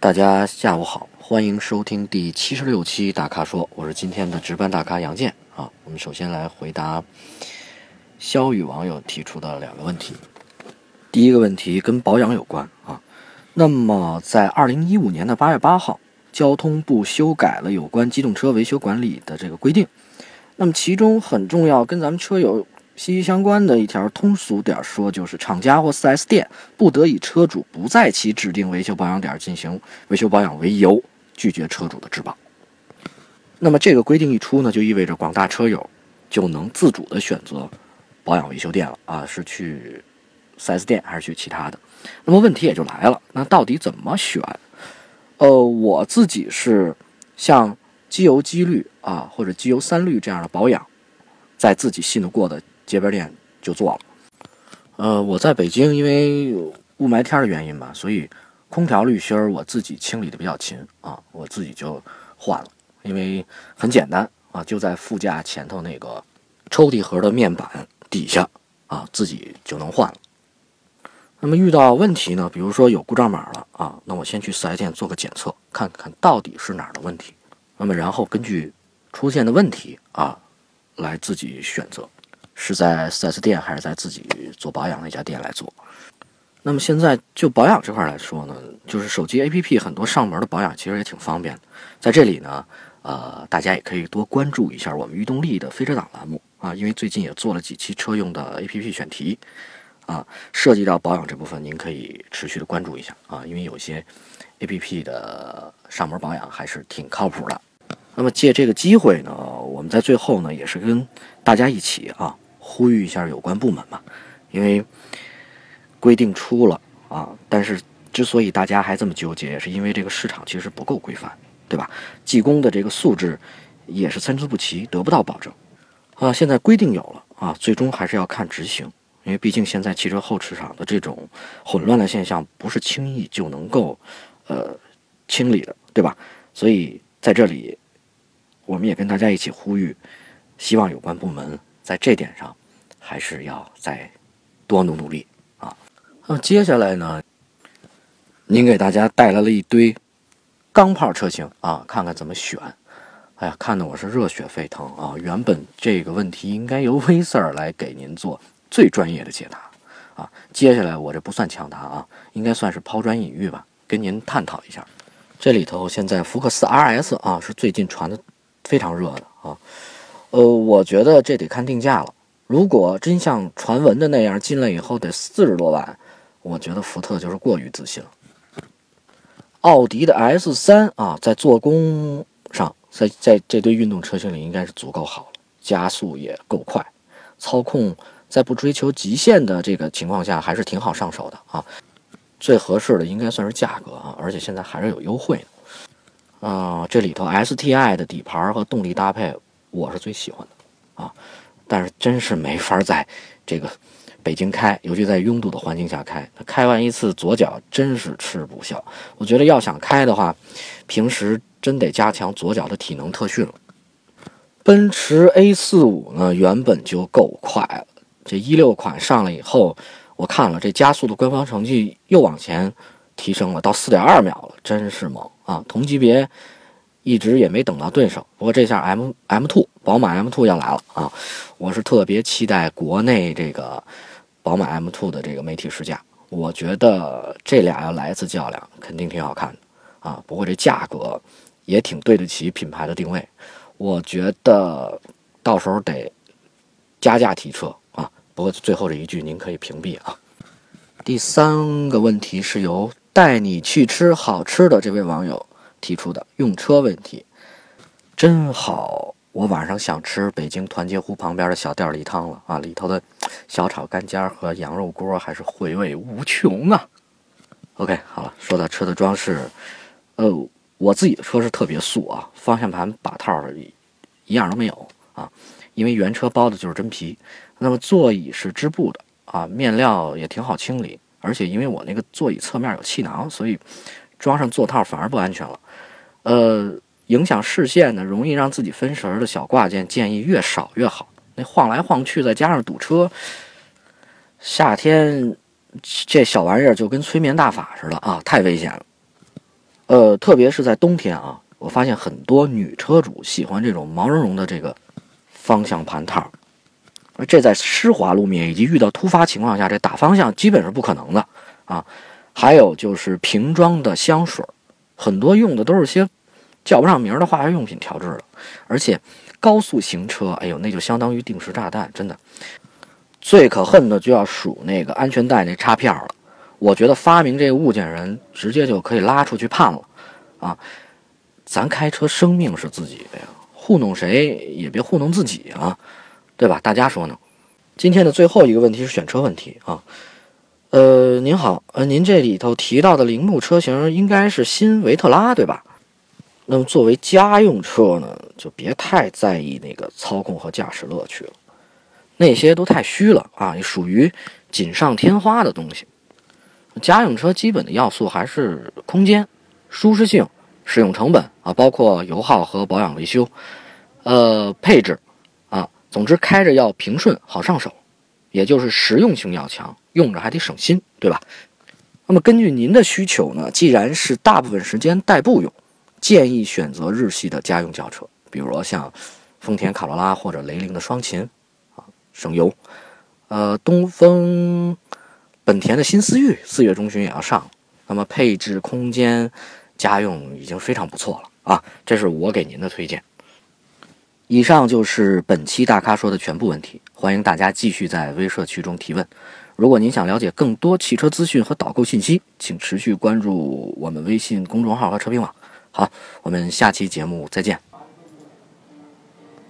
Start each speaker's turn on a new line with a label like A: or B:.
A: 大家下午好，欢迎收听第七十六期大咖说，我是今天的值班大咖杨健啊。我们首先来回答肖宇网友提出的两个问题。第一个问题跟保养有关啊。那么在二零一五年的八月八号，交通部修改了有关机动车维修管理的这个规定。那么其中很重要，跟咱们车友。息息相关的一条通俗点说，就是厂家或 4S 店不得以车主不在其指定维修保养点进行维修保养为由，拒绝车主的质保。那么这个规定一出呢，就意味着广大车友就能自主的选择保养维修店了啊，是去 4S 店还是去其他的？那么问题也就来了，那到底怎么选？呃，我自己是像机油机滤啊，或者机油三滤这样的保养，在自己信得过的。街边店就做了，呃，我在北京，因为雾霾天的原因吧，所以空调滤芯儿我自己清理的比较勤啊，我自己就换了，因为很简单啊，就在副驾前头那个抽屉盒的面板底下啊，自己就能换了。那么遇到问题呢，比如说有故障码了啊，那我先去四 S 店做个检测，看看到底是哪儿的问题，那么然后根据出现的问题啊，来自己选择。是在 4S 店还是在自己做保养那家店来做？那么现在就保养这块来说呢，就是手机 APP 很多上门的保养其实也挺方便的。在这里呢，呃，大家也可以多关注一下我们御动力的飞车党栏目啊，因为最近也做了几期车用的 APP 选题啊，涉及到保养这部分，您可以持续的关注一下啊，因为有些 APP 的上门保养还是挺靠谱的。那么借这个机会呢，我们在最后呢，也是跟大家一起啊。呼吁一下有关部门嘛，因为规定出了啊，但是之所以大家还这么纠结，也是因为这个市场其实不够规范，对吧？技工的这个素质也是参差不齐，得不到保证啊。现在规定有了啊，最终还是要看执行，因为毕竟现在汽车后市场的这种混乱的现象不是轻易就能够呃清理的，对吧？所以在这里，我们也跟大家一起呼吁，希望有关部门在这点上。还是要再多努努力啊！那么接下来呢，您给大家带来了一堆钢炮车型啊，看看怎么选。哎呀，看得我是热血沸腾啊！原本这个问题应该由威 Sir 来给您做最专业的解答啊。接下来我这不算抢答啊，应该算是抛砖引玉吧，跟您探讨一下。这里头现在福克斯 RS 啊是最近传的非常热的啊，呃，我觉得这得看定价了。如果真像传闻的那样进来以后得四十多万，我觉得福特就是过于自信了。奥迪的 S 三啊，在做工上，在在这堆运动车型里应该是足够好了，加速也够快，操控在不追求极限的这个情况下还是挺好上手的啊。最合适的应该算是价格啊，而且现在还是有优惠的。啊，这里头 STI 的底盘和动力搭配我是最喜欢的啊。但是真是没法在这个北京开，尤其在拥堵的环境下开，开完一次左脚真是吃不消。我觉得要想开的话，平时真得加强左脚的体能特训了。奔驰 A 四五呢，原本就够快了，这一六款上来以后，我看了这加速的官方成绩又往前提升了到四点二秒了，真是猛啊！同级别。一直也没等到对手，不过这下 M M Two 宝马 M Two 要来了啊！我是特别期待国内这个宝马 M Two 的这个媒体试驾，我觉得这俩要来一次较量，肯定挺好看的啊！不过这价格也挺对得起品牌的定位，我觉得到时候得加价提车啊！不过最后这一句您可以屏蔽啊。第三个问题是由带你去吃好吃的这位网友。提出的用车问题真好，我晚上想吃北京团结湖旁边的小店里汤了啊！里头的小炒干尖和羊肉锅还是回味无穷啊。OK，好了，说到车的装饰，呃，我自己的车是特别素啊，方向盘把套一样都没有啊，因为原车包的就是真皮。那么座椅是织布的啊，面料也挺好清理，而且因为我那个座椅侧面有气囊，所以装上座套反而不安全了。呃，影响视线的，容易让自己分神的小挂件，建议越少越好。那晃来晃去，再加上堵车，夏天这小玩意儿就跟催眠大法似的啊，太危险了。呃，特别是在冬天啊，我发现很多女车主喜欢这种毛茸茸的这个方向盘套，而这在湿滑路面以及遇到突发情况下，这打方向基本是不可能的啊。还有就是瓶装的香水，很多用的都是些叫不上名的化学用品调制的，而且高速行车，哎呦，那就相当于定时炸弹，真的。最可恨的就要数那个安全带那插片了，我觉得发明这个物件人直接就可以拉出去判了，啊，咱开车生命是自己的呀，糊弄谁也别糊弄自己啊，对吧？大家说呢？今天的最后一个问题是选车问题啊。呃，您好，呃，您这里头提到的铃木车型应该是新维特拉对吧？那么作为家用车呢，就别太在意那个操控和驾驶乐趣了，那些都太虚了啊，也属于锦上添花的东西。家用车基本的要素还是空间、舒适性、使用成本啊，包括油耗和保养维修，呃，配置啊，总之开着要平顺好上手。也就是实用性要强，用着还得省心，对吧？那么根据您的需求呢，既然是大部分时间代步用，建议选择日系的家用轿车，比如说像丰田卡罗拉或者雷凌的双擎，啊，省油。呃，东风、本田的新思域四月中旬也要上，那么配置、空间、家用已经非常不错了啊，这是我给您的推荐。以上就是本期大咖说的全部问题，欢迎大家继续在微社区中提问。如果您想了解更多汽车资讯和导购信息，请持续关注我们微信公众号和车评网。好，我们下期节目再见。